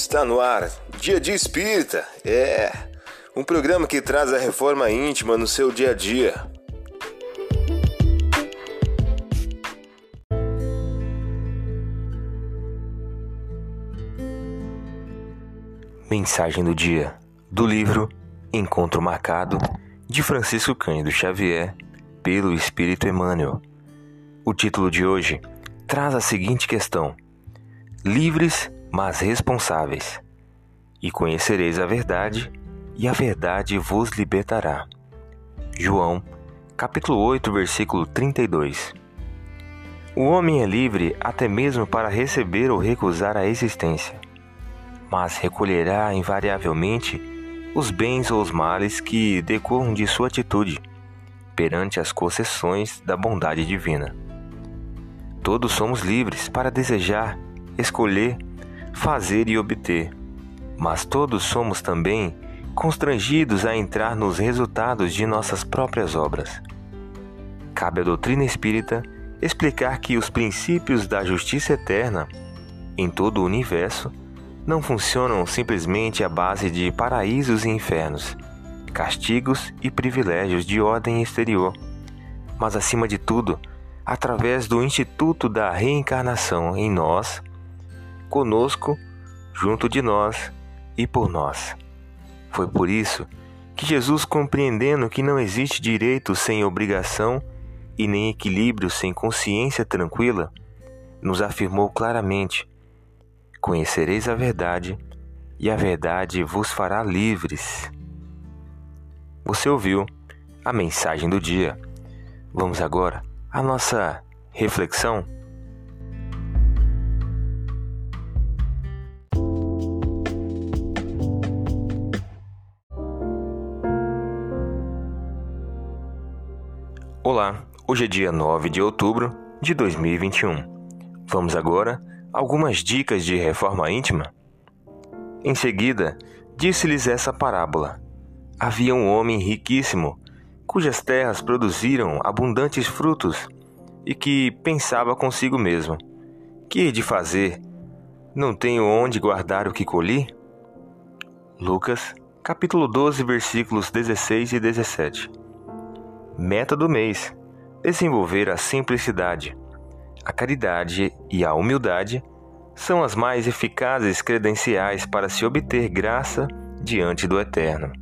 Está no ar, Dia de Espírita. É um programa que traz a reforma íntima no seu dia a dia. Mensagem do dia do livro Encontro Marcado de Francisco Cândido Xavier pelo Espírito Emmanuel. O título de hoje traz a seguinte questão: Livres mas responsáveis. E conhecereis a verdade, e a verdade vos libertará. João, capítulo 8, versículo 32. O homem é livre até mesmo para receber ou recusar a existência, mas recolherá invariavelmente os bens ou os males que decorram de sua atitude perante as concessões da bondade divina. Todos somos livres para desejar, escolher fazer e obter, mas todos somos também constrangidos a entrar nos resultados de nossas próprias obras. Cabe à doutrina espírita explicar que os princípios da justiça eterna em todo o universo não funcionam simplesmente à base de paraísos e infernos, castigos e privilégios de ordem exterior, mas acima de tudo, através do instituto da reencarnação em nós conosco, junto de nós e por nós. Foi por isso que Jesus, compreendendo que não existe direito sem obrigação e nem equilíbrio sem consciência tranquila, nos afirmou claramente: Conhecereis a verdade, e a verdade vos fará livres. Você ouviu a mensagem do dia. Vamos agora à nossa reflexão. Olá, hoje é dia 9 de outubro de 2021. Vamos agora a algumas dicas de reforma íntima? Em seguida, disse-lhes essa parábola: Havia um homem riquíssimo, cujas terras produziram abundantes frutos, e que pensava consigo mesmo: Que hei de fazer? Não tenho onde guardar o que colhi? Lucas, capítulo 12, versículos 16 e 17. Meta do mês: desenvolver a simplicidade. A caridade e a humildade são as mais eficazes credenciais para se obter graça diante do Eterno.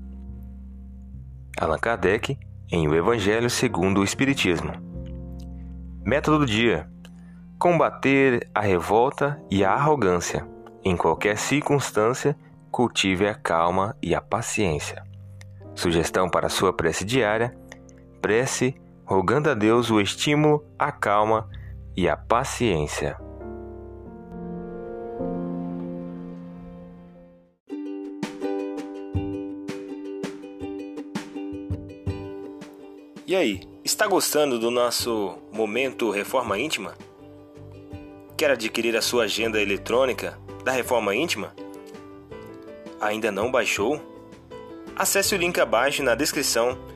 Allan Kardec, em O Evangelho segundo o Espiritismo. Método do dia: combater a revolta e a arrogância. Em qualquer circunstância, cultive a calma e a paciência. Sugestão para sua prece diária prece, rogando a Deus o estímulo, a calma e a paciência. E aí, está gostando do nosso momento Reforma Íntima? Quer adquirir a sua agenda eletrônica da Reforma Íntima? Ainda não baixou? Acesse o link abaixo na descrição